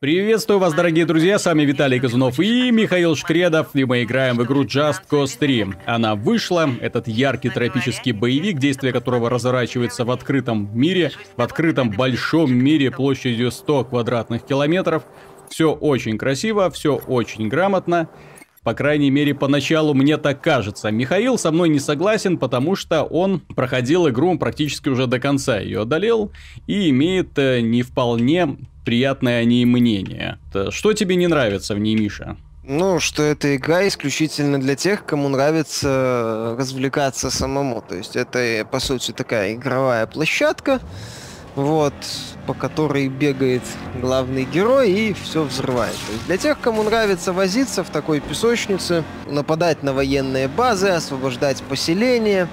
Приветствую вас, дорогие друзья, с вами Виталий Казунов и Михаил Шкредов, и мы играем в игру Just Cause 3. Она вышла, этот яркий тропический боевик, действие которого разворачивается в открытом мире, в открытом большом мире площадью 100 квадратных километров. Все очень красиво, все очень грамотно. По крайней мере, поначалу мне так кажется. Михаил со мной не согласен, потому что он проходил игру практически уже до конца, ее одолел и имеет э, не вполне приятное о ней мнение. Что тебе не нравится в ней, Миша? Ну, что эта игра исключительно для тех, кому нравится развлекаться самому. То есть это, по сути, такая игровая площадка, вот, по которой бегает главный герой и все взрывает. То есть для тех, кому нравится возиться в такой песочнице, нападать на военные базы, освобождать поселения,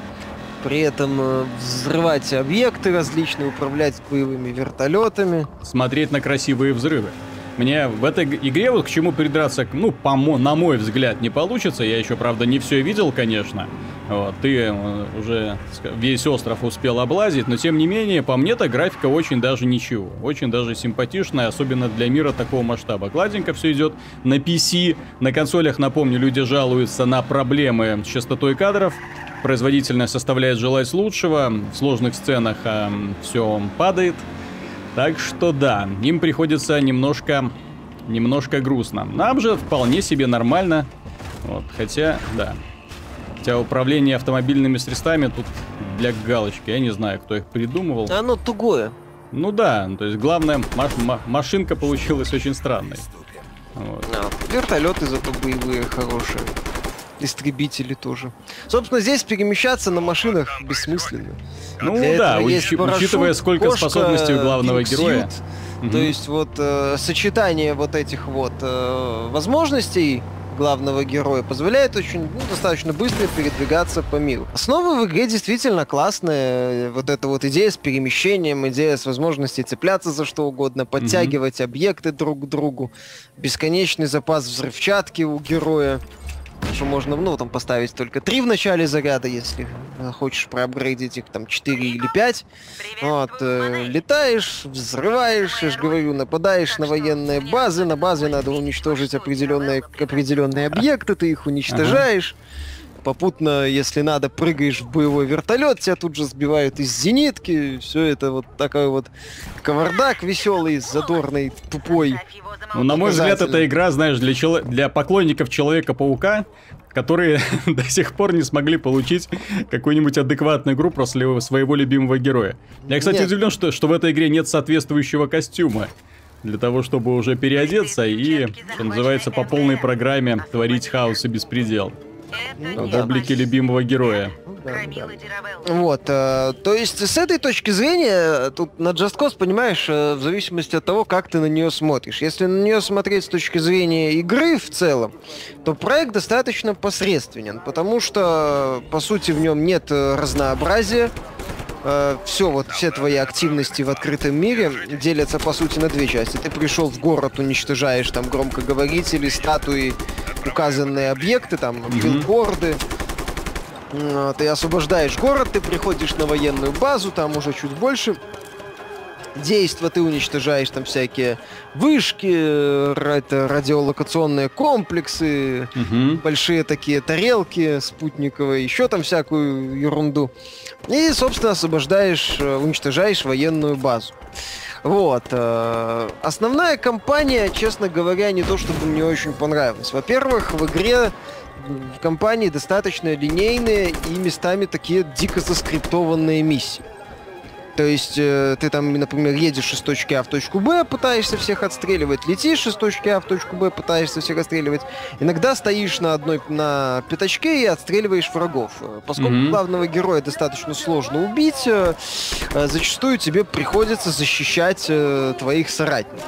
при этом э, взрывать объекты различные, управлять боевыми вертолетами. Смотреть на красивые взрывы. Мне в этой игре вот к чему придраться, ну, по на мой взгляд, не получится. Я еще, правда, не все видел, конечно. Вот, ты э, уже весь остров успел облазить, но тем не менее, по мне-то графика очень даже ничего. Очень даже симпатичная, особенно для мира такого масштаба. Гладенько все идет на PC. На консолях, напомню, люди жалуются на проблемы с частотой кадров. Производительность составляет желать лучшего. В сложных сценах а, все падает. Так что да, им приходится немножко, немножко грустно. Нам же вполне себе нормально. Вот, хотя, да. Хотя управление автомобильными средствами тут для галочки. Я не знаю, кто их придумывал. Оно тугое. Ну да, то есть главное, маш машинка получилась очень странной. Вот. А, вертолеты зато боевые хорошие истребители тоже. Собственно, здесь перемещаться на машинах бессмысленно. Ну Для да, уч- парашют, учитывая сколько кошка, способностей у главного героя. Угу. То есть вот э, сочетание вот этих вот э, возможностей главного героя позволяет очень ну, достаточно быстро передвигаться по миру. Основа в игре действительно классная. Вот эта вот идея с перемещением, идея с возможностью цепляться за что угодно, подтягивать mm-hmm. объекты друг к другу, бесконечный запас взрывчатки у героя что можно, ну, там поставить только 3 в начале заряда, если хочешь проапгрейдить их там 4 или 5. Вот, э, летаешь, взрываешь, я же говорю, нападаешь на военные базы, на базе надо уничтожить определенные, определенные объекты, ты их уничтожаешь. Попутно, если надо, прыгаешь в боевой вертолет, тебя тут же сбивают из зенитки, все это вот такой вот кавардак веселый, задорный, тупой. Ну, на мой взгляд, эта игра, знаешь, для, чело... для поклонников Человека-паука, которые до сих пор не смогли получить какую-нибудь адекватную игру после своего любимого героя. Я, кстати, нет. удивлен, что, что в этой игре нет соответствующего костюма для того, чтобы уже переодеться и, что называется, по полной программе творить хаос и беспредел. В облике любимого героя. Да, да. Вот, э, то есть с этой точки зрения, тут на Just Cause, понимаешь, э, в зависимости от того, как ты на нее смотришь. Если на нее смотреть с точки зрения игры в целом, то проект достаточно посредственен, потому что, по сути, в нем нет э, разнообразия, э, все, вот все твои активности в открытом мире делятся, по сути, на две части. Ты пришел в город, уничтожаешь там громкоговорители, статуи, указанные объекты, там, билборды. Ты освобождаешь город, ты приходишь на военную базу, там уже чуть больше действа, ты уничтожаешь там всякие вышки, это радиолокационные комплексы, угу. большие такие тарелки спутниковые, еще там всякую ерунду. И, собственно, освобождаешь, э, уничтожаешь военную базу. Вот. Э, основная кампания, честно говоря, не то чтобы мне очень понравилась. Во-первых, в игре в компании достаточно линейные и местами такие дико заскриптованные миссии. То есть э, ты там, например, едешь из точки А в точку Б, пытаешься всех отстреливать, летишь из точки А в точку Б, пытаешься всех отстреливать. Иногда стоишь на одной на пятачке и отстреливаешь врагов. Поскольку mm-hmm. главного героя достаточно сложно убить, э, э, зачастую тебе приходится защищать э, твоих соратников.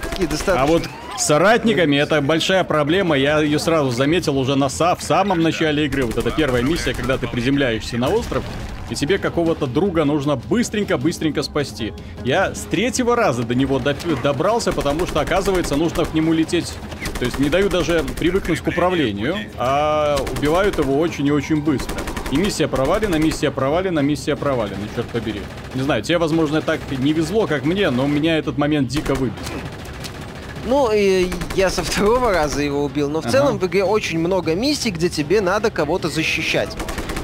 Такие достаточно... А вот соратниками это большая проблема. Я ее сразу заметил уже на са в самом начале игры. Вот это первая миссия, когда ты приземляешься на остров и тебе какого-то друга нужно быстренько-быстренько спасти. Я с третьего раза до него добрался, потому что, оказывается, нужно к нему лететь. То есть не даю даже привыкнуть к управлению, а убивают его очень и очень быстро. И миссия провалена, миссия провалена, миссия провалена, черт побери. Не знаю, тебе, возможно, так не везло, как мне, но меня этот момент дико выбесил. Ну, и я со второго раза его убил, но в ага. целом в игре очень много миссий, где тебе надо кого-то защищать.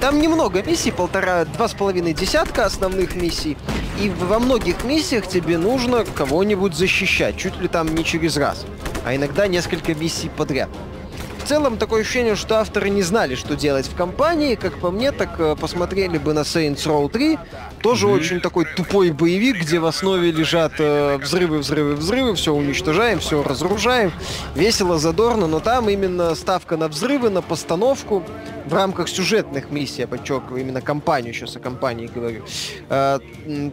Там немного миссий, полтора, два с половиной десятка основных миссий. И во многих миссиях тебе нужно кого-нибудь защищать, чуть ли там не через раз, а иногда несколько миссий подряд. В целом такое ощущение, что авторы не знали, что делать в компании. Как по мне, так э, посмотрели бы на Saints Row 3. Тоже mm-hmm. очень такой тупой боевик, где в основе лежат э, взрывы, взрывы, взрывы, все уничтожаем, все разоружаем. Весело, задорно, но там именно ставка на взрывы, на постановку в рамках сюжетных миссий, я подчеркиваю, именно компанию, сейчас о компании говорю, э,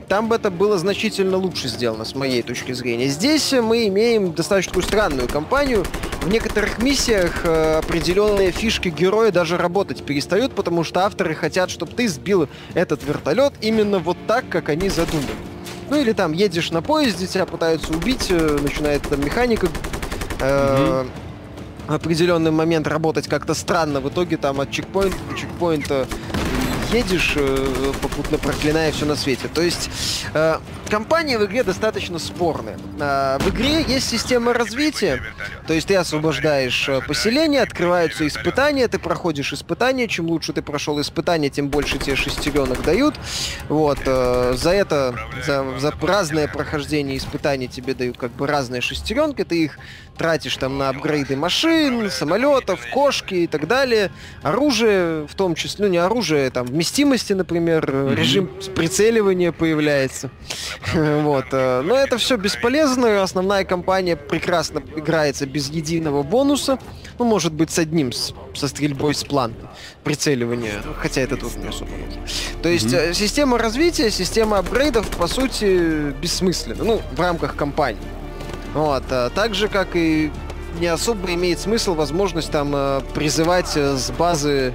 там бы это было значительно лучше сделано, с моей точки зрения. Здесь мы имеем достаточно странную компанию. В некоторых миссиях э, определенные фишки героя даже работать перестают, потому что авторы хотят, чтобы ты сбил этот вертолет именно вот так, как они задумали. Ну или там едешь на поезде, тебя пытаются убить, э, начинает там механика э, mm-hmm определенный момент работать как-то странно. В итоге там от чекпоинта до чекпоинта едешь, э, попутно проклиная все на свете. То есть э, компания в игре достаточно спорная. Э, в игре есть система развития, то есть ты освобождаешь э, поселение, открываются испытания, ты проходишь испытания, чем лучше ты прошел испытания, тем больше тебе шестеренок дают. Вот, э, за это, за, за разное прохождение испытаний тебе дают как бы разные шестеренки, ты их тратишь там на апгрейды машин, самолетов, кошки и так далее. Оружие, в том числе, ну не оружие, там, вместимости, например, mm-hmm. режим прицеливания появляется. вот. Э, но это все бесполезно, основная кампания прекрасно играется без единого бонуса. Ну, может быть, с одним, с, со стрельбой с план прицеливания, хотя это тут не особо нужно. То есть mm-hmm. система развития, система апгрейдов, по сути, бессмысленна, ну, в рамках кампании. Вот. А так же, как и не особо имеет смысл возможность там э, призывать с базы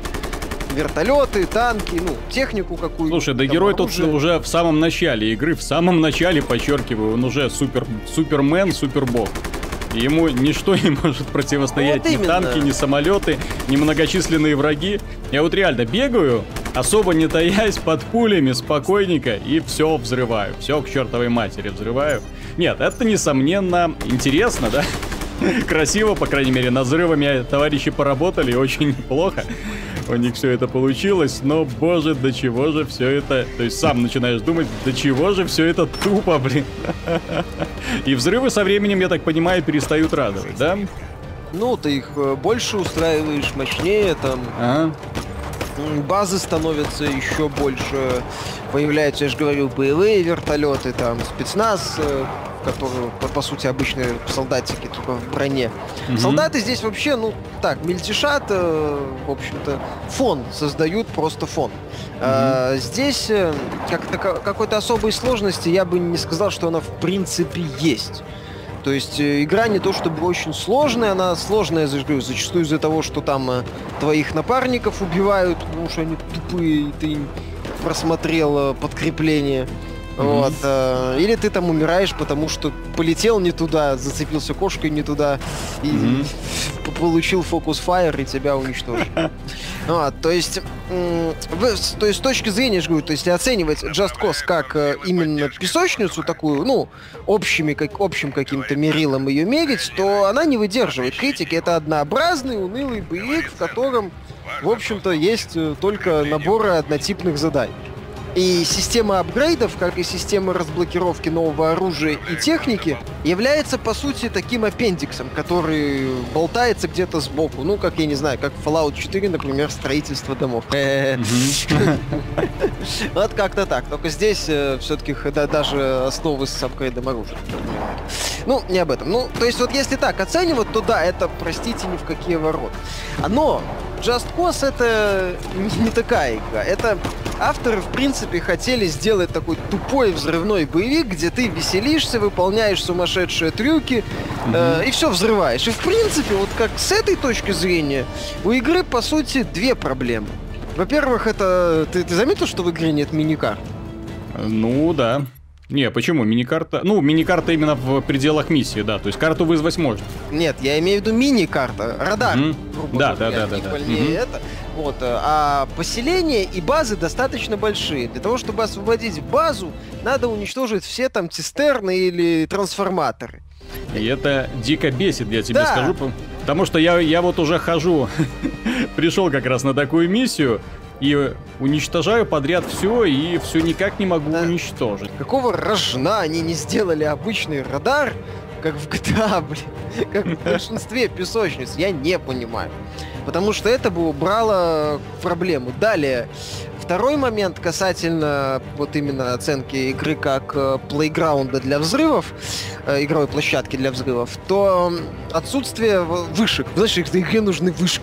вертолеты, танки, ну, технику какую-то. Слушай, да герой оружие. тут уже в самом начале игры, в самом начале, подчеркиваю, он уже супер, супермен, супербог. Ему ничто не может противостоять, вот ни именно. танки, ни самолеты, ни многочисленные враги. Я вот реально бегаю, особо не таясь под пулями, спокойненько, и все взрываю. Все к чертовой матери взрываю. Нет, это несомненно интересно, да? Красиво, по крайней мере, над взрывами товарищи поработали очень неплохо. У них все это получилось, но, боже, до чего же все это... То есть сам начинаешь думать, до чего же все это тупо, блин. И взрывы со временем, я так понимаю, перестают радовать, да? Ну, ты их э, больше устраиваешь, мощнее, там... Ага. Базы становятся еще больше. Появляются, я же говорю, боевые вертолеты, там, спецназ, которые, по, по сути, обычные солдатики, только в броне. Mm-hmm. Солдаты здесь вообще, ну, так, мельтешат, э, в общем-то, фон создают, просто фон. Mm-hmm. А, здесь э, как какой-то особой сложности я бы не сказал, что она в принципе есть. То есть э, игра не то чтобы очень сложная, она сложная зачастую из-за того, что там твоих напарников убивают, потому что они тупые, и ты просмотрел подкрепление. Mm-hmm. Вот, э, или ты там умираешь, потому что полетел не туда, зацепился кошкой не туда и mm-hmm. получил фокус фаер и тебя уничтожил. вот, то есть, то есть с точки зрения, я говорю, то есть оценивать Just Cause как э, именно песочницу такую, ну, общими, как, общим каким-то мерилом ее мерить, то она не выдерживает критики. Это однообразный, унылый боевик, в котором, в общем-то, есть э, только наборы однотипных заданий. И система апгрейдов, как и система разблокировки нового оружия и техники, является, по сути, таким аппендиксом, который болтается где-то сбоку. Ну, как, я не знаю, как Fallout 4, например, строительство домов. Вот как-то так. Только здесь э, все-таки даже основы с апгрейдом оружия. Ну, не об этом. Ну, то есть вот если так оценивать, то да, это, простите, ни в какие ворота. Но Just Cause это не такая игра. Это авторы, в принципе, хотели сделать такой тупой взрывной боевик, где ты веселишься, выполняешь сумасшедшие трюки mm-hmm. э, и все взрываешь. И, в принципе, вот как с этой точки зрения, у игры, по сути, две проблемы. Во-первых, это... Ты, ты заметил, что в игре нет миникар? Ну, да. Не, почему? Мини-карта... Ну, мини-карта именно в пределах миссии, да. То есть карту вызвать можно. Нет, я имею в виду мини-карта. Радар. Mm-hmm. Да, да, да, да, да. Mm-hmm. это. Вот. Э, а поселения и базы достаточно большие. Для того, чтобы освободить базу, надо уничтожить все там цистерны или трансформаторы. И это дико бесит, я тебе Да. скажу. по- Потому что я, я вот уже хожу, пришел как раз на такую миссию, и уничтожаю подряд все, и все никак не могу Да. уничтожить. Какого рожна они не сделали обычный радар, как в GTA, блин, как в большинстве песочниц, я не понимаю. Потому что это бы убрало проблему. Далее, второй момент касательно вот именно оценки игры как э, плейграунда для взрывов, э, игровой площадки для взрывов, то отсутствие вышек. Знаешь, в игре нужны вышки.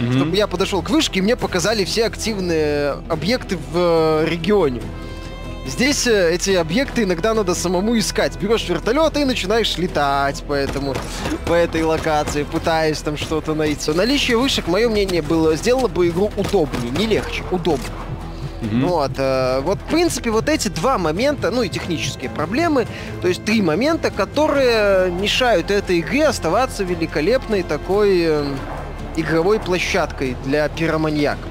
Мгм. Чтобы я подошел к вышке, и мне показали все активные объекты в э, регионе. Здесь э, эти объекты иногда надо самому искать. Берешь вертолет и начинаешь летать по этому, по этой локации, пытаясь там что-то найти. Наличие вышек, мое мнение, было сделало бы игру удобнее, не легче, удобнее. Мгм. Вот, э, вот, в принципе, вот эти два момента, ну и технические проблемы, то есть три момента, которые мешают этой игре оставаться великолепной такой э, игровой площадкой для пироманьяка.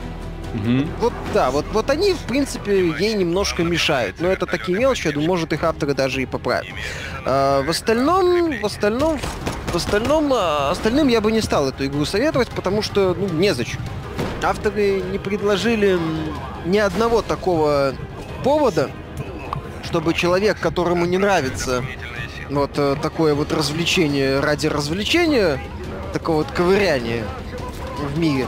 Мгм. Вот да, вот, вот они, в принципе, ей немножко мешают. Но это такие мелочи, я думаю, может, их авторы даже и поправят. А, в остальном, в остальном, в остальном, а, остальным я бы не стал эту игру советовать, потому что, ну, незачем. Авторы не предложили ни одного такого повода, чтобы человек, которому не нравится вот э, такое вот развлечение ради развлечения, такого вот ковыряния в мире,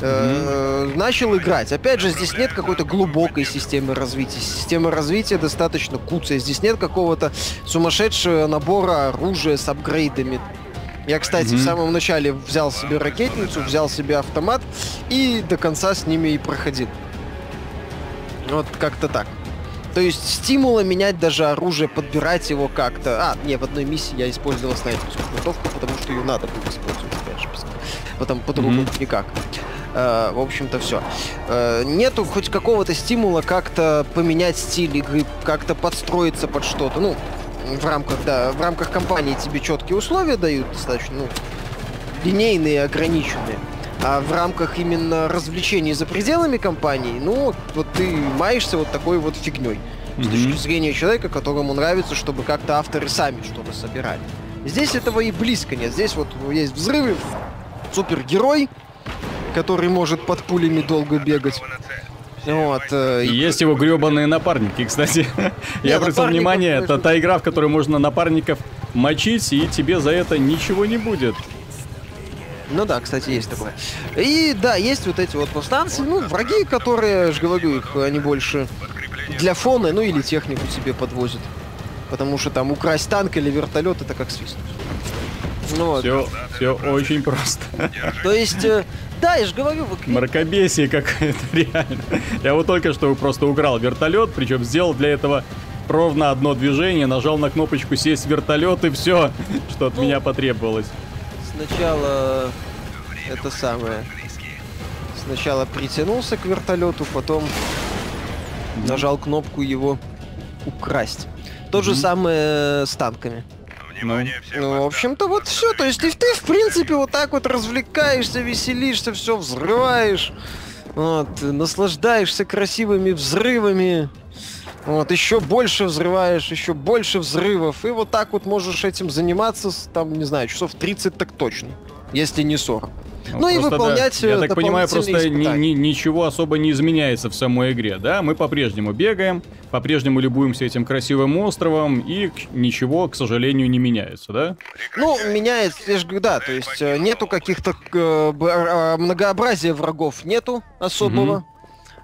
э, начал играть. Опять же, здесь нет какой-то глубокой системы развития. Система развития достаточно куцая. Здесь нет какого-то сумасшедшего набора оружия с апгрейдами. Я, кстати, Мгм. в самом начале взял себе ракетницу, взял себе автомат и до конца с ними и проходил. Вот как-то так. То есть стимула менять даже оружие, подбирать его как-то. А, не, в одной миссии я использовал снайперскую винтовку, потому что ее надо было использовать, Потом по-другому Мгм. никак. Э, в общем-то, все. нету хоть какого-то стимула как-то поменять стиль игры, как-то подстроиться под что-то. Ну, в рамках, да, в рамках компании тебе четкие условия дают, достаточно, ну, линейные, ограниченные. А в рамках именно развлечений за пределами компании, ну, вот ты маешься вот такой вот фигней. С Мгм. точки зрения человека, которому нравится, чтобы как-то авторы сами что-то собирали. Здесь этого и близко нет. Здесь вот есть взрывы, супергерой, который может под пулями долго бегать. Вот. э, есть его гребаные напарники, кстати. Я обратил внимание, это та игра, в которой можно напарников мочить, и тебе за это ничего не будет. Ну да, кстати, есть такое. И да, есть вот эти вот повстанцы, ну, враги, которые, я же говорю, их они больше для фона, ну или технику себе подвозят. Потому что там украсть танк или вертолет это как свист. Ну вот. Все, все очень просто. То есть, э, да, я же говорю, в игре- Мракобесие какое-то, реально. Я вот только что просто украл вертолет, причем сделал для этого ровно одно движение, нажал на кнопочку сесть в вертолет и все, что от Ну, меня потребовалось. сначала это самое. Сначала притянулся к вертолету, потом нажал кнопку его украсть. То же Мгм. самое с танками. Ну, Ну, в общем-то, вот все. То есть, и ты, в принципе, вот так вот развлекаешься, веселишься, все взрываешь. Вот, наслаждаешься красивыми взрывами. Вот, еще больше взрываешь, еще больше взрывов. И вот так вот можешь этим заниматься, там, не знаю, часов 30 так точно. Если не 40. Ну и просто, да, выполнять, Я так понимаю, просто ни- ни- ничего особо не изменяется в самой игре, да? Мы по-прежнему бегаем, по-прежнему любуемся этим красивым островом, и ничего, к сожалению, не меняется, да? Ну, меняется, я же говорю, да, то есть э, нету каких-то э, б- а, многообразия врагов нету особого. Мгм.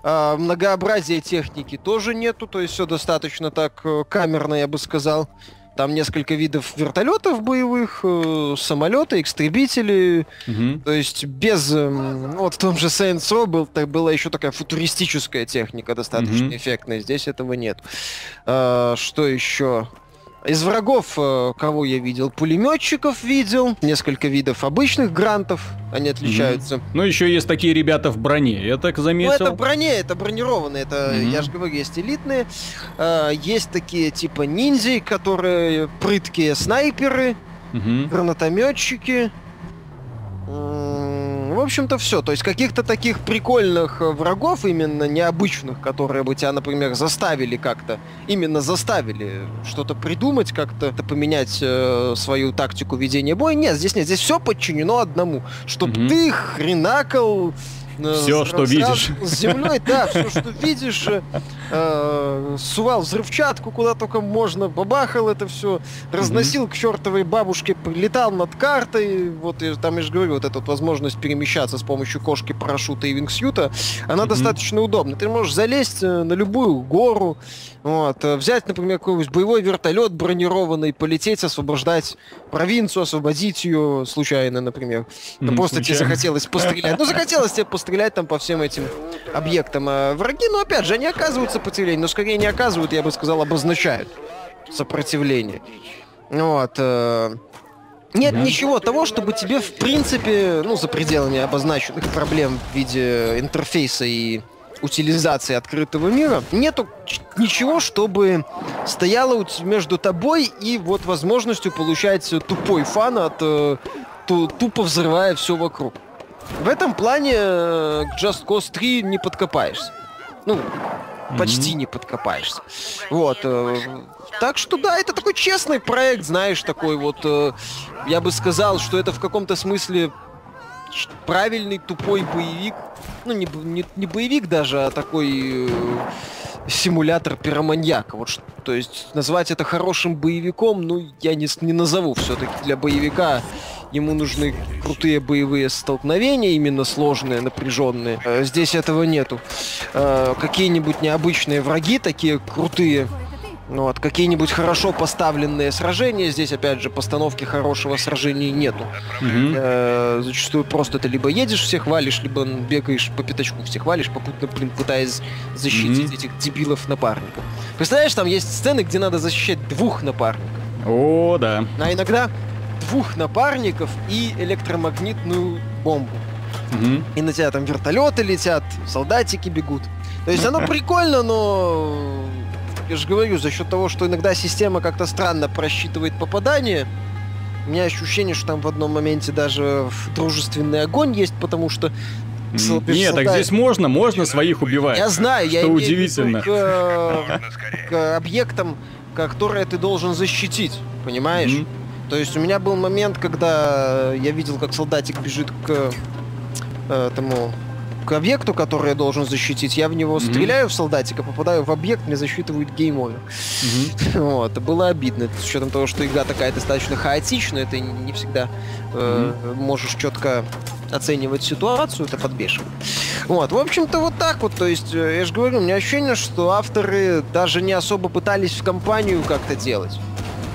А, многообразия техники тоже нету, то есть все достаточно так э, камерно, я бы сказал. Там несколько видов вертолетов боевых, э, самолеты, истребители. Мгм. То есть без... эм, вот в том же Saints Row был, так, была еще такая футуристическая техника, достаточно Мгм. эффектная. Здесь этого нет. А, что еще? Из врагов, э, кого я видел? Пулеметчиков видел, несколько видов обычных грантов, они отличаются. Ну, еще есть такие ребята в броне, я так Ну, заметил. это броне, это бронированные, это, Мгм. я же говорю, есть элитные. А, есть такие типа ниндзя, которые прыткие снайперы, Мгм. гранатометчики. Общем-то, все. То есть каких-то таких прикольных э, врагов, именно необычных, которые бы тебя, например, заставили как-то, именно заставили что-то придумать, как-то поменять э, свою тактику ведения боя, нет, здесь нет. Здесь все подчинено одному. Чтобы mm-hmm. ты хренакал все, что видишь. С землей, да, все, что видишь. Э, сувал взрывчатку куда только можно, бабахал это все, разносил к чертовой бабушке, прилетал над картой. Вот и, там я же говорю, вот эта вот возможность перемещаться с помощью кошки, парашюта и вингсьюта, она достаточно удобна. Ты можешь залезть э, на любую гору, вот, э, взять, например, какой-нибудь боевой вертолет бронированный, полететь, освобождать провинцию, освободить ее случайно, например. Ну, просто случайно. тебе захотелось пострелять. Ну, захотелось тебе пострелять там по всем этим объектам. А враги, ну, опять же, они оказывают сопротивление, но скорее не оказывают, я бы сказал, обозначают сопротивление. Вот. Э, нет mm-hmm. ничего того, чтобы тебе, в принципе, ну, за пределами обозначенных проблем в виде интерфейса и утилизации открытого мира, нету ничего, чтобы стояло между тобой и вот возможностью получать тупой фан от э, тупо взрывая все вокруг. В этом плане э, к Just Cause 3 не подкопаешься. Ну, mm-hmm. почти не подкопаешься. Вот. Э, так что да, это такой честный проект, знаешь, такой вот. Я бы сказал, что это в каком-то смысле правильный тупой боевик. Ну, не, не, не боевик даже, а такой э, симулятор пироманьяка. Вот что, то есть назвать это хорошим боевиком, ну, я не, не назову. Все-таки для боевика ему нужны крутые боевые столкновения, именно сложные, напряженные. Э, здесь этого нету. Э, какие-нибудь необычные враги, такие крутые, ну вот, какие-нибудь хорошо поставленные сражения, здесь, опять же, постановки хорошего сражения нету. Э, зачастую просто ты либо едешь, всех валишь, либо бегаешь по пятачку, всех валишь, попутно, блин, пытаясь защитить mm-hmm. этих дебилов напарников. Представляешь, там есть сцены, где надо защищать двух напарников. О, да. А иногда двух напарников и электромагнитную бомбу. Mm-hmm. И на тебя там вертолеты летят, солдатики бегут. То есть оно прикольно, но я же говорю, за счет того, что иногда система как-то странно просчитывает попадание, у меня ощущение, что там в одном моменте даже дружественный огонь есть, потому что нет, так здесь можно, можно своих убивать. Я знаю, что я удивительно. К, э, к объектам, которые ты должен защитить, понимаешь? Mm-hmm. То есть у меня был момент, когда я видел, как солдатик бежит к э, тому к объекту, который я должен защитить, я в него mm-hmm. стреляю в солдатика, попадаю в объект, мне засчитывают гейм-овер. Mm-hmm. Вот, было обидно, с учетом того, что игра такая достаточно хаотичная, ты не всегда э, mm-hmm. можешь четко оценивать ситуацию, это подбешивает. Вот, в общем-то, вот так вот, то есть, э, я же говорю, у меня ощущение, что авторы даже не особо пытались в компанию как-то делать.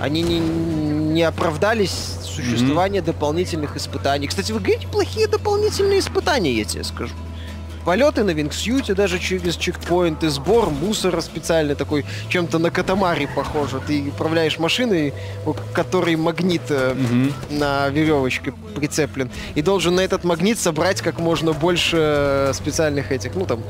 Они не, не оправдались существование mm-hmm. дополнительных испытаний. Кстати, в игре неплохие дополнительные испытания, я тебе скажу полеты на вингсьюте даже через чекпоинты, сбор мусора специальный такой, чем-то на катамаре похоже. Ты управляешь машиной, у которой магнит mm-hmm. на веревочке прицеплен, и должен на этот магнит собрать как можно больше э, специальных этих, ну там,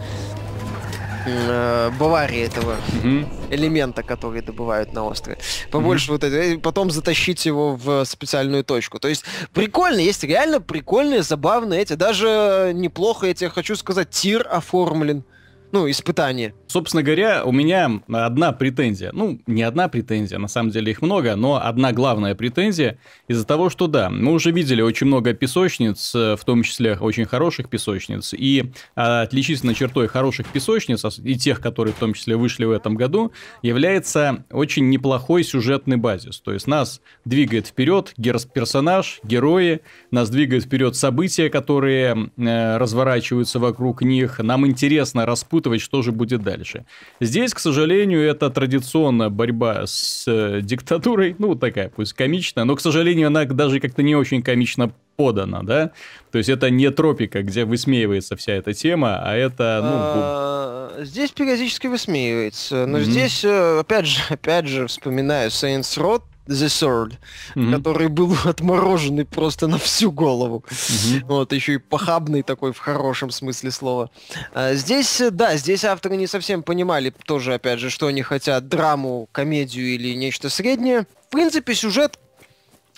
Баварии этого mm-hmm. элемента, который добывают на острове. Побольше mm-hmm. вот это, потом затащить его в специальную точку. То есть прикольно, есть реально прикольные, забавные эти, даже неплохо, я тебе хочу сказать, тир оформлен ну, испытание. Собственно говоря, у меня одна претензия. Ну, не одна претензия, на самом деле их много, но одна главная претензия из-за того, что да, мы уже видели очень много песочниц, в том числе очень хороших песочниц, и отличительной чертой хороших песочниц, и тех, которые в том числе вышли в этом году, является очень неплохой сюжетный базис. То есть нас двигает вперед персонаж, герои, нас двигает вперед события, которые э, разворачиваются вокруг них, нам интересно распутать распутывать, что же будет дальше. Здесь, к сожалению, это традиционная борьба с э, диктатурой, ну, такая, пусть комичная, но, к сожалению, она даже как-то не очень комично подана, да? То есть это не тропика, где высмеивается вся эта тема, а это, ну... А, здесь периодически высмеивается, но здесь, э, опять же, опять же, вспоминаю Saints Row, The Sword, mm-hmm. который был отмороженный просто на всю голову. Mm-hmm. Вот, еще и похабный такой в хорошем смысле слова. А здесь, да, здесь авторы не совсем понимали тоже, опять же, что они хотят, драму, комедию или нечто среднее. В принципе, сюжет,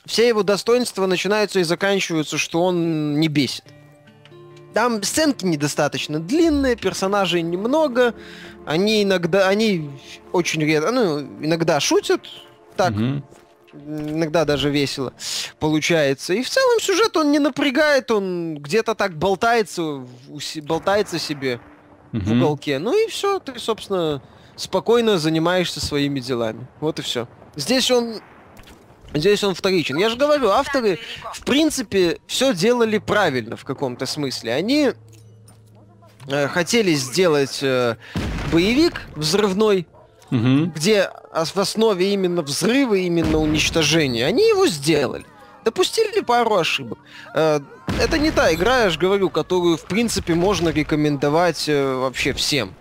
все его достоинства начинаются и заканчиваются, что он не бесит. Там сценки недостаточно длинные, персонажей немного, они иногда, они очень редко, ну, иногда шутят, так, угу. Иногда даже весело получается. И в целом сюжет он не напрягает, он где-то так болтается, болтается себе угу. в уголке. Ну и все, ты, собственно, спокойно занимаешься своими делами. Вот и все. Здесь он Здесь он вторичен. Я же говорю, авторы, в принципе, все делали правильно в каком-то смысле. Они э, хотели сделать э, боевик взрывной, угу. где в основе именно взрывы, именно уничтожение. Они его сделали. Допустили пару ошибок. Э, это не та игра, я же говорю, которую, в принципе, можно рекомендовать э, вообще всем.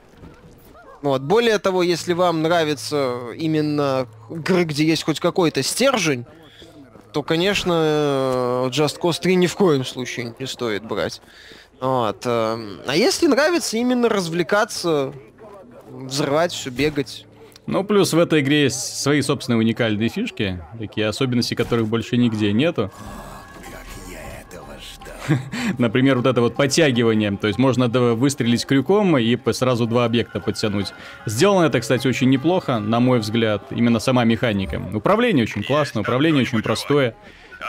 Вот. Более того, если вам нравится именно игры, где есть хоть какой-то стержень, то, конечно, э, Just Cause 3 ни в коем случае не стоит брать. Вот. А если нравится именно развлекаться, взрывать все, бегать, ну, плюс в этой игре есть свои собственные уникальные фишки, такие особенности, которых больше нигде нету. Например, вот это вот подтягивание. То есть можно выстрелить крюком и сразу два объекта подтянуть. Сделано это, кстати, очень неплохо, на мой взгляд. Именно сама механика. Управление очень классно, управление очень простое.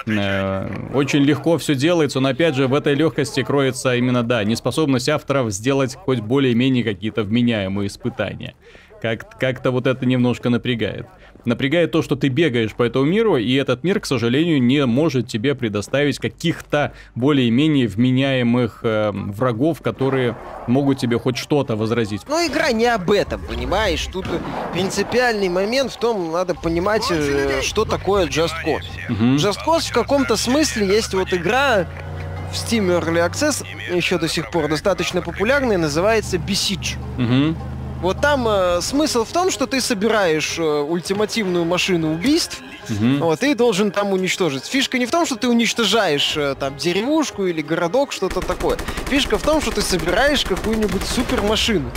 Э, очень легко все делается, но опять же в этой легкости кроется именно, да, неспособность авторов сделать хоть более-менее какие-то вменяемые испытания. Как- как-то вот это немножко напрягает. Напрягает то, что ты бегаешь по этому миру, и этот мир, к сожалению, не может тебе предоставить каких-то более-менее вменяемых э, врагов, которые могут тебе хоть что-то возразить. Но игра не об этом, понимаешь? Тут принципиальный момент в том, надо понимать, э, что такое Just Cause. Угу. Just Cause в каком-то смысле есть вот игра, в Steam Early Access еще до сих пор достаточно популярная, называется Besiege. Угу. Вот там э, смысл в том, что ты собираешь э, ультимативную машину убийств, угу. вот, и должен там уничтожить. Фишка не в том, что ты уничтожаешь э, там деревушку или городок, что-то такое. Фишка в том, что ты собираешь какую-нибудь супермашину.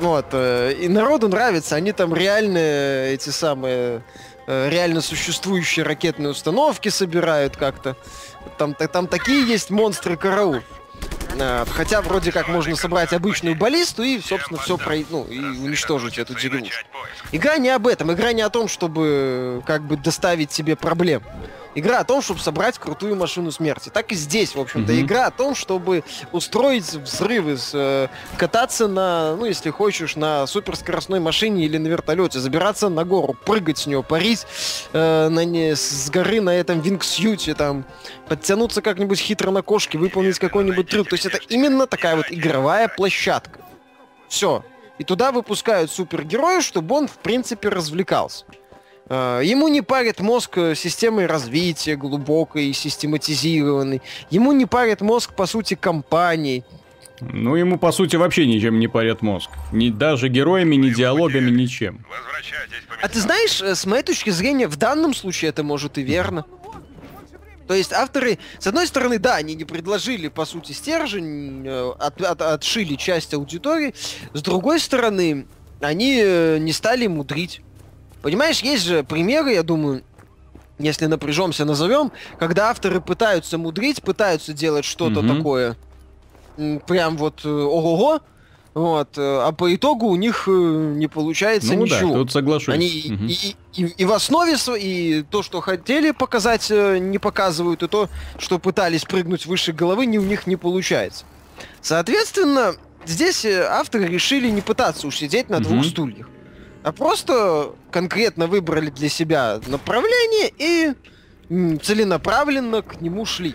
Вот, э, и народу нравится, они там реальные эти самые э, реально существующие ракетные установки собирают как-то. Там, там такие есть монстры караул. Э, хотя вроде как можно собрать обычную баллисту и, собственно, все про... ну, и уничтожить эту деревню. Игра не об этом, игра не о том, чтобы как бы доставить себе проблем. Игра о том, чтобы собрать крутую машину смерти. Так и здесь, в общем-то, mm-hmm. игра о том, чтобы устроить взрывы, э, кататься на, ну, если хочешь, на суперскоростной машине или на вертолете, забираться на гору, прыгать с нее, парить э, на не, с горы на этом вингсьюте, там, подтянуться как-нибудь хитро на кошке, выполнить какой-нибудь трюк. То есть это именно такая вот игровая площадка. Все. И туда выпускают супергероя, чтобы он, в принципе, развлекался. Э, ему не парит мозг э, системой развития глубокой и систематизированной. Ему не парит мозг, по сути, компаний. Ну, ему, по сути, вообще ничем не парит мозг. Ни даже героями, ни диалогами, ничем. А ты знаешь, э, с моей точки зрения, в данном случае это может и верно. То есть авторы, с одной стороны, да, они не предложили, по сути, стержень, от, от, отшили часть аудитории. С другой стороны, они не стали мудрить. Понимаешь, есть же примеры, я думаю, если напряжемся, назовем, когда авторы пытаются мудрить, пытаются делать что-то mm-hmm. такое, прям вот э, ого-го, вот, э, а по итогу у них э, не получается ну, ничего. Да, тут соглашусь. Они угу. и, и, и в основе и то, что хотели показать, не показывают, и то, что пытались прыгнуть выше головы, не у них не получается. Соответственно, здесь авторы решили не пытаться уж сидеть на угу. двух стульях а просто конкретно выбрали для себя направление и целенаправленно к нему шли.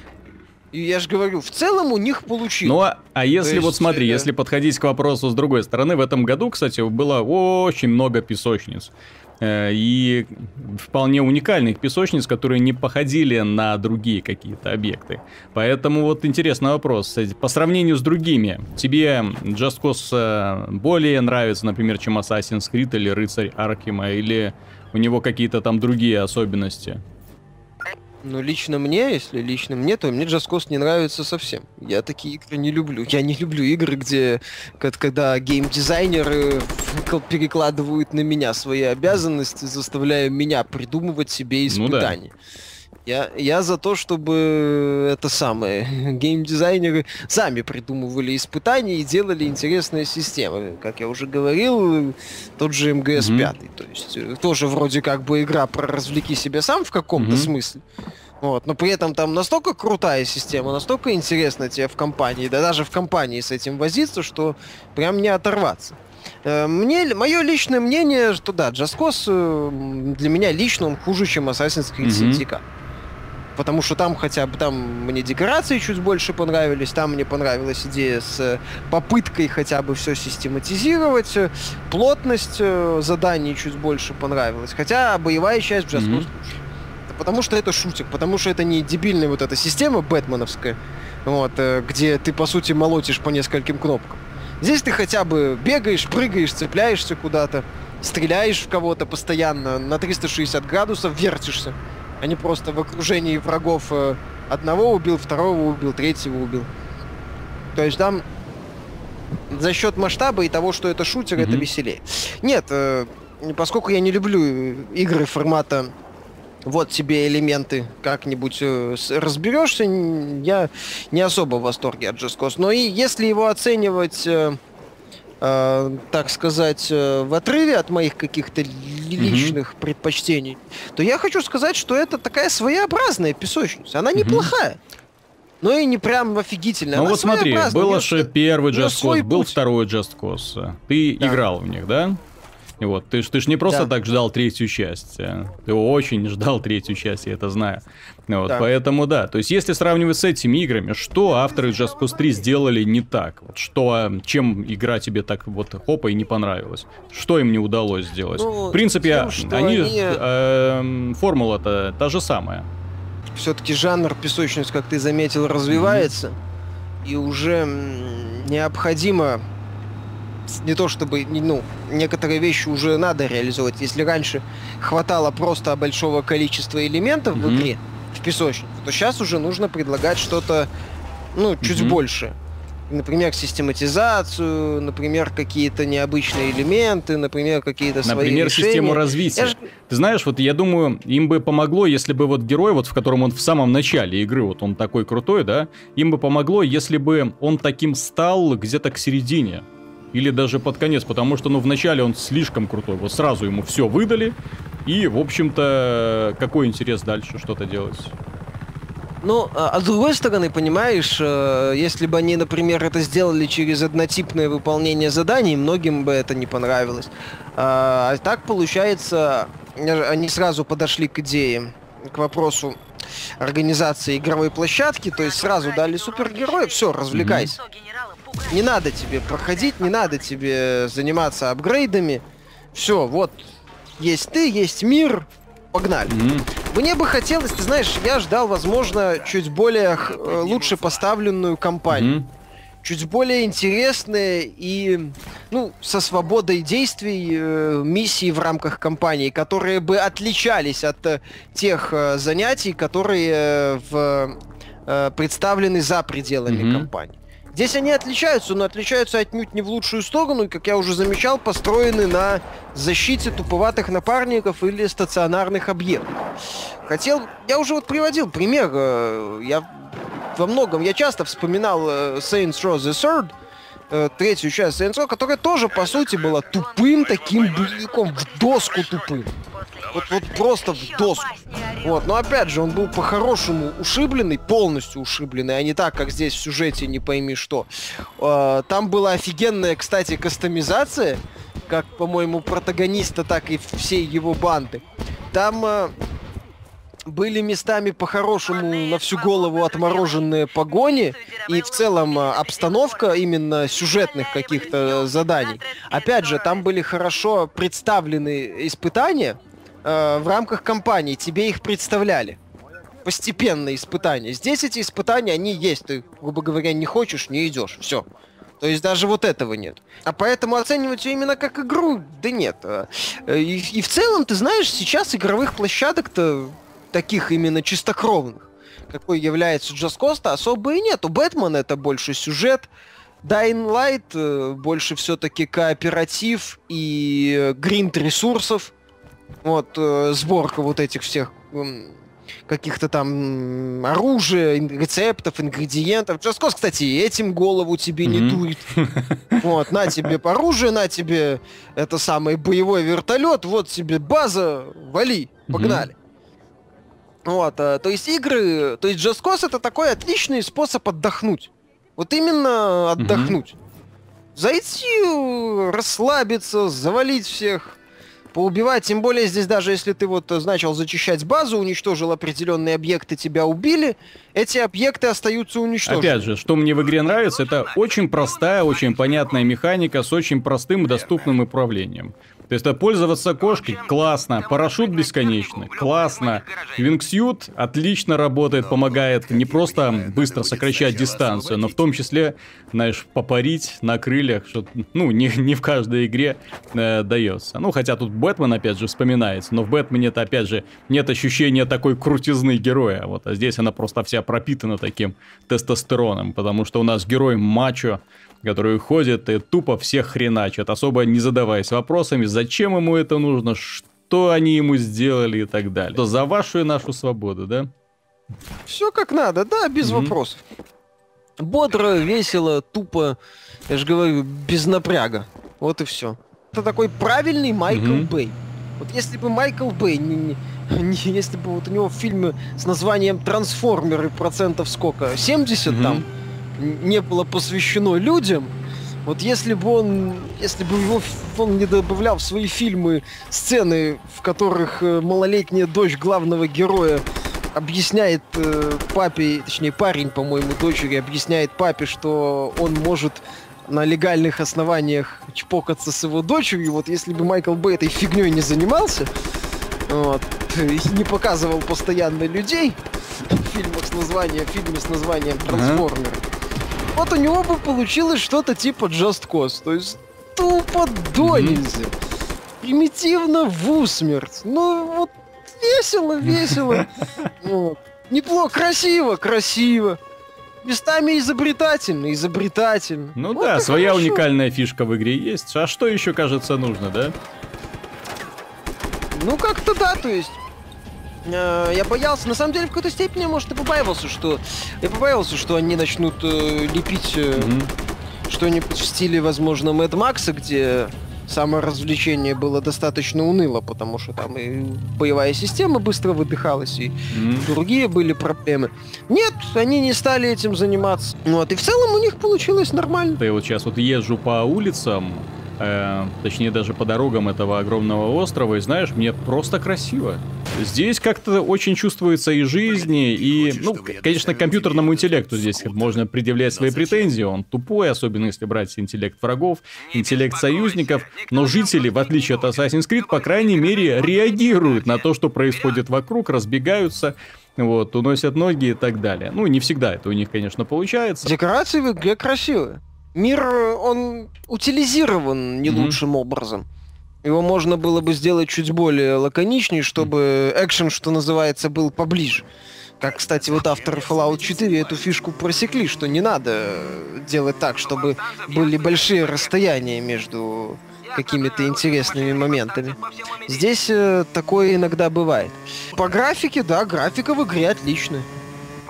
И я же говорю, в целом у них получилось. Ну, а, а если есть, вот смотри, э... если подходить к вопросу с другой стороны, в этом году, кстати, было очень много песочниц. Э, и вполне уникальных песочниц, которые не походили на другие какие-то объекты. Поэтому вот интересный вопрос. По сравнению с другими, тебе Just Cause э, более нравится, например, чем Assassin's Creed или Рыцарь Аркема, или у него какие-то там другие особенности? Ну, лично мне, если лично мне, то мне Just Cause не нравится совсем. Я такие игры не люблю. Я не люблю игры, где, когда геймдизайнеры перекладывают на меня свои обязанности, заставляя меня придумывать себе испытания. Ну, да. Я, я за то, чтобы это самое, геймдизайнеры сами придумывали испытания и делали интересные системы. Как я уже говорил, тот же МГС mm-hmm. 5. То есть э, тоже вроде как бы игра про развлеки себя сам в каком-то mm-hmm. смысле. Вот, но при этом там настолько крутая система, настолько интересно тебе в компании, да даже в компании с этим возиться, что прям не оторваться. Э, мне, мое личное мнение, что да, Just Cause э, для меня лично он хуже, чем Assassin's Creed mm-hmm. Syndicate потому что там хотя бы там мне декорации чуть больше понравились, там мне понравилась идея с э, попыткой хотя бы все систематизировать, э, плотность э, заданий чуть больше понравилась, хотя боевая часть Just mm-hmm. Потому что это шутик, потому что это не дебильная вот эта система бэтменовская, вот, где ты, по сути, молотишь по нескольким кнопкам. Здесь ты хотя бы бегаешь, прыгаешь, цепляешься куда-то, стреляешь в кого-то постоянно, на 360 градусов вертишься не просто в окружении врагов э, одного убил, второго убил, третьего убил. То есть там за счет масштаба и того, что это шутер, mm-hmm. это веселее. Нет, э, поскольку я не люблю игры формата вот тебе элементы как-нибудь э, разберешься, я не особо в восторге от Just Cause. Но и если его оценивать э, так сказать, э, в отрыве от моих каких-то личных mm-hmm. предпочтений, то я хочу сказать, что это такая своеобразная песочница. Она неплохая. Mm-hmm. Но и не прям офигительная. Ну вот смотри, был же первый Just Cause, был второй Just Cause. Ты да. играл в них, да? Вот, ты, ты ж не просто да. так ждал третью часть. Э, ты очень ждал третью часть, я это знаю. Вот, да. Поэтому да. То есть, если сравнивать с этими играми, что авторы Just Cause 3 сделали не так? Вот, что, чем игра тебе так вот хопа и не понравилась? Что им не удалось сделать? Ну, В принципе, тем, они, они... Э, формула-то та же самая. Все-таки жанр песочниц, как ты заметил, развивается. Mm-hmm. И уже необходимо не то чтобы, ну, некоторые вещи уже надо реализовать. Если раньше хватало просто большого количества элементов mm-hmm. в игре, в песочнице, то сейчас уже нужно предлагать что-то, ну, чуть mm-hmm. больше. Например, систематизацию, например, какие-то необычные элементы, например, какие-то свои Например, систему развития. Ж... Ты знаешь, вот я думаю, им бы помогло, если бы вот герой, вот в котором он в самом начале игры, вот он такой крутой, да, им бы помогло, если бы он таким стал где-то к середине. Или даже под конец, потому что, ну, вначале он слишком крутой. Вот сразу ему все выдали. И, в общем-то, какой интерес дальше что-то делать? Ну, а, а с другой стороны, понимаешь, э, если бы они, например, это сделали через однотипное выполнение заданий, многим бы это не понравилось. А, а так, получается, они сразу подошли к идее, к вопросу организации игровой площадки, то есть сразу дали супергероя, все, развлекайся. Не надо тебе проходить, не надо тебе заниматься апгрейдами. Все, вот есть ты, есть мир, погнали. Mm-hmm. Мне бы хотелось, ты знаешь, я ждал, возможно, чуть более э, лучше поставленную кампанию. Mm-hmm чуть более интересные и ну, со свободой действий э, миссии в рамках кампании, которые бы отличались от э, тех э, занятий, которые э, в, э, представлены за пределами mm-hmm. кампании. Здесь они отличаются, но отличаются отнюдь не в лучшую сторону, и, как я уже замечал, построены на защите туповатых напарников или стационарных объектов. Хотел... Я уже вот приводил пример. Э, я во многом... Я часто вспоминал э, Saints Row the Third, э, третью часть Saints Row, которая тоже, по сути, была тупым таким боевиком, в доску тупым. Вот, вот просто в доску. Вот, но опять же, он был по-хорошему ушибленный, полностью ушибленный, а не так, как здесь в сюжете, не пойми что. А, там была офигенная, кстати, кастомизация, как, по-моему, протагониста, так и всей его банды. Там а, были местами по-хорошему на всю голову отмороженные погони и в целом а, обстановка именно сюжетных каких-то заданий. Опять же, там были хорошо представлены испытания, э, в рамках кампании тебе их представляли. Постепенные испытания. Здесь эти испытания, они есть. Ты, грубо говоря, не хочешь, не идешь. Все. То есть даже вот этого нет. А поэтому оценивать ее именно как игру, да нет. Э, и, и в целом, ты знаешь, сейчас игровых площадок-то таких именно чистокровных, какой является Just Cause, особо и нет. У Бэтмена это больше сюжет, Dying Light э, больше все-таки кооператив и э, гринд ресурсов. Вот, э, сборка вот этих всех э, каких-то там оружия, рецептов, ингредиентов. Cause, кстати, этим голову тебе mm-hmm. не дует. Вот, на тебе оружие, на тебе это самый боевой вертолет, вот тебе база, вали, погнали. Вот, а, то есть игры, то есть Cause это такой отличный способ отдохнуть. Вот именно отдохнуть. Mm-hmm. Зайти, расслабиться, завалить всех, поубивать. Тем более здесь даже если ты вот начал зачищать базу, уничтожил определенные объекты, тебя убили, эти объекты остаются уничтожены. Опять же, что мне в игре нравится, это очень простая, очень понятная механика с очень простым и доступным управлением. То есть, пользоваться кошкой классно, парашют бесконечный, классно. Вингсьют отлично работает, помогает не просто быстро сокращать дистанцию, но в том числе, знаешь, попарить на крыльях, что, ну, не, не в каждой игре э, дается. Ну, хотя тут Бэтмен, опять же, вспоминается, но в Бэтмене это, опять же, нет ощущения такой крутизны героя, вот, а здесь она просто вся пропитана таким тестостероном, потому что у нас герой мачо, которые ходят и тупо всех хреначат, особо не задаваясь вопросами, зачем ему это нужно, что они ему сделали и так далее. То за вашу и нашу свободу, да? Все как надо, да, без mm-hmm. вопросов. Бодро, весело, тупо, я же говорю, без напряга. Вот и все. Это такой правильный Майкл mm-hmm. Бэй. Вот если бы Майкл Бэй не, не, не, если бы вот у него фильмы с названием Трансформеры процентов сколько? 70 mm-hmm. там не было посвящено людям, вот если бы он, если бы его, он не добавлял в свои фильмы сцены, в которых э, малолетняя дочь главного героя объясняет э, папе, точнее парень, по-моему, дочери объясняет папе, что он может на легальных основаниях чпокаться с его дочерью. Вот если бы Майкл Бэй этой фигней не занимался, вот, и не показывал постоянно людей в фильмах с названием, в фильме с названием Трансформеры, uh-huh вот у него бы получилось что-то типа Just Cause. То есть тупо до нельзя. Примитивно в усмерть. Ну, вот весело, весело. Вот. Неплохо, красиво, красиво. Местами изобретательно, изобретательно. Ну вот да, своя хорошо. уникальная фишка в игре есть. А что еще, кажется, нужно, да? Ну, как-то да, то есть Э, я боялся, на самом деле, в какой-то степени, может, и побаивался, что... Я побаивался, что они начнут э, лепить э, mm-hmm. что-нибудь в стиле, возможно, Мэд Макса, где самое развлечение было достаточно уныло, потому что там и боевая система быстро выдыхалась, и mm-hmm. другие были проблемы. Нет, они не стали этим заниматься. Вот, и в целом у них получилось нормально. Я вот сейчас вот езжу по улицам, э, точнее даже по дорогам этого огромного острова, и знаешь, мне просто красиво. Здесь как-то очень чувствуется и жизни, и, ну, конечно, компьютерному интеллекту здесь можно предъявлять свои претензии, он тупой, особенно если брать интеллект врагов, интеллект союзников, но жители, в отличие от Assassin's Creed, по крайней мере, реагируют на то, что происходит вокруг, разбегаются, вот, уносят ноги и так далее. Ну, не всегда это у них, конечно, получается. Декорации в игре красивые мир, он утилизирован не mm-hmm. лучшим образом. Его можно было бы сделать чуть более лаконичнее, чтобы экшен, что называется, был поближе. Как, кстати, вот авторы Fallout 4 эту фишку просекли, что не надо делать так, чтобы были большие расстояния между какими-то интересными моментами. Здесь э, такое иногда бывает. По графике, да, графика в игре отличная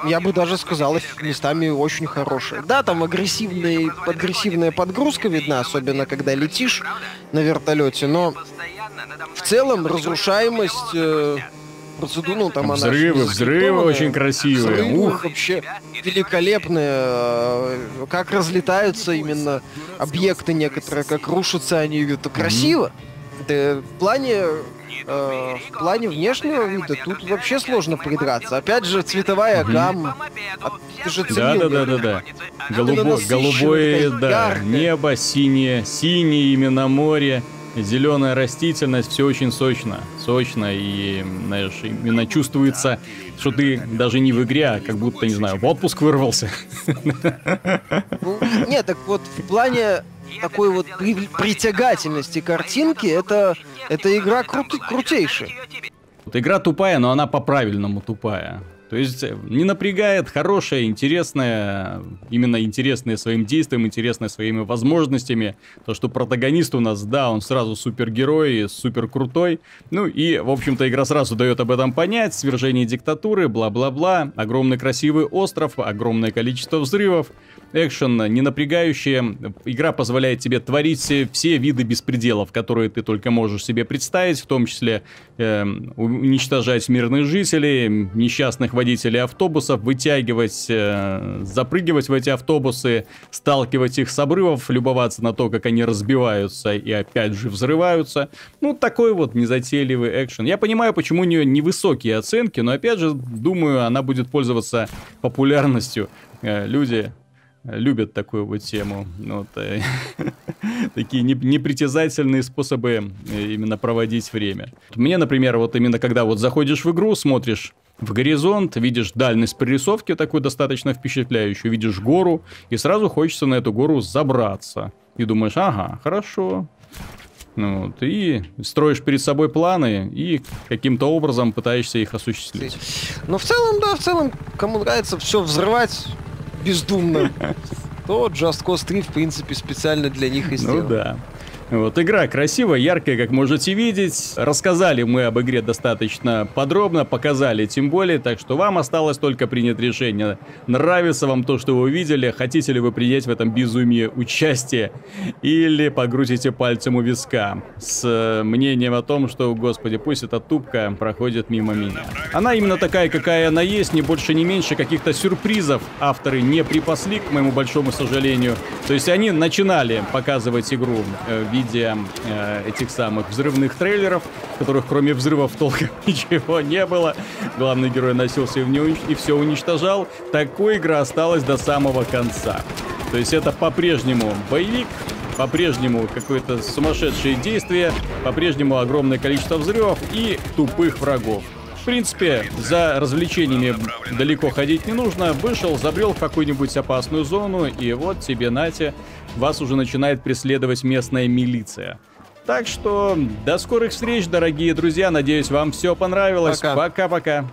я бы даже сказал, местами очень хорошие. Да, там агрессивная, агрессивная подгрузка видна, особенно когда летишь на вертолете, но в целом разрушаемость э, процедуру, ну там взрывы, она... Взрывы, очень красивые. Взрывы Ух. вообще великолепные. Э, как разлетаются именно объекты некоторые, как рушатся они, это красиво. Mm-hmm. Это в плане э, в плане внешнего вида тут вообще сложно придраться. Опять же, цветовая гамма. Ты же да, да, да, да, да. Голубо, голубое, да, небо, синее, синее именно море. Зеленая растительность, все очень сочно, сочно и, знаешь, именно чувствуется, что ты даже не в игре, а как будто, не знаю, в отпуск вырвался. Ну, нет, так вот в плане такой вот притягательности картинки, это, это игра крут, крутейшая. Вот игра тупая, но она по-правильному тупая. То есть э, не напрягает, хорошая, интересная, именно интересная своим действием, интересная своими возможностями. То, что протагонист у нас, да, он сразу супергерой, супер крутой. Ну и, в общем-то, игра сразу дает об этом понять. Свержение диктатуры, бла-бла-бла. Огромный красивый остров, огромное количество взрывов экшен не напрягающая. Игра позволяет тебе творить все виды беспределов, которые ты только можешь себе представить, в том числе э, уничтожать мирных жителей, несчастных водителей автобусов, вытягивать, э, запрыгивать в эти автобусы, сталкивать их с обрывов, любоваться на то, как они разбиваются и опять же взрываются. Ну, такой вот незатейливый экшен. Я понимаю, почему у нее невысокие оценки, но опять же, думаю, она будет пользоваться популярностью. Э, люди любят такую вот тему. Вот, э, такие непритязательные способы э, именно проводить время. Мне, например, вот именно когда вот заходишь в игру, смотришь в горизонт, видишь дальность прорисовки такую достаточно впечатляющую, видишь гору, и сразу хочется на эту гору забраться. И думаешь, ага, хорошо, ну, вот, и строишь перед собой планы и каким-то образом пытаешься их осуществить. Ну, в целом, да, в целом, кому нравится все взрывать, бездумно, то Just Cause 3, в принципе, специально для них и сделан. Ну да. Вот, игра красивая, яркая, как можете видеть. Рассказали мы об игре достаточно подробно, показали тем более, так что вам осталось только принять решение. Нравится вам то, что вы увидели, хотите ли вы принять в этом безумии участие, или погрузите пальцем у виска с э, мнением о том, что, господи, пусть эта тупка проходит мимо меня. Она именно такая, какая она есть, не больше, не меньше, каких-то сюрпризов авторы не припасли, к моему большому сожалению. То есть они начинали показывать игру э, в виде э, этих самых взрывных трейлеров, в которых кроме взрывов толком ничего не было. Главный герой носился и, в и все уничтожал. Такой игра осталась до самого конца. То есть это по-прежнему боевик, по-прежнему какое-то сумасшедшее действие, по-прежнему огромное количество взрывов и тупых врагов. В принципе, за развлечениями далеко ходить не нужно. Вышел, забрел в какую-нибудь опасную зону, и вот тебе, Нате, вас уже начинает преследовать местная милиция. Так что до скорых встреч, дорогие друзья. Надеюсь, вам все понравилось. Пока-пока.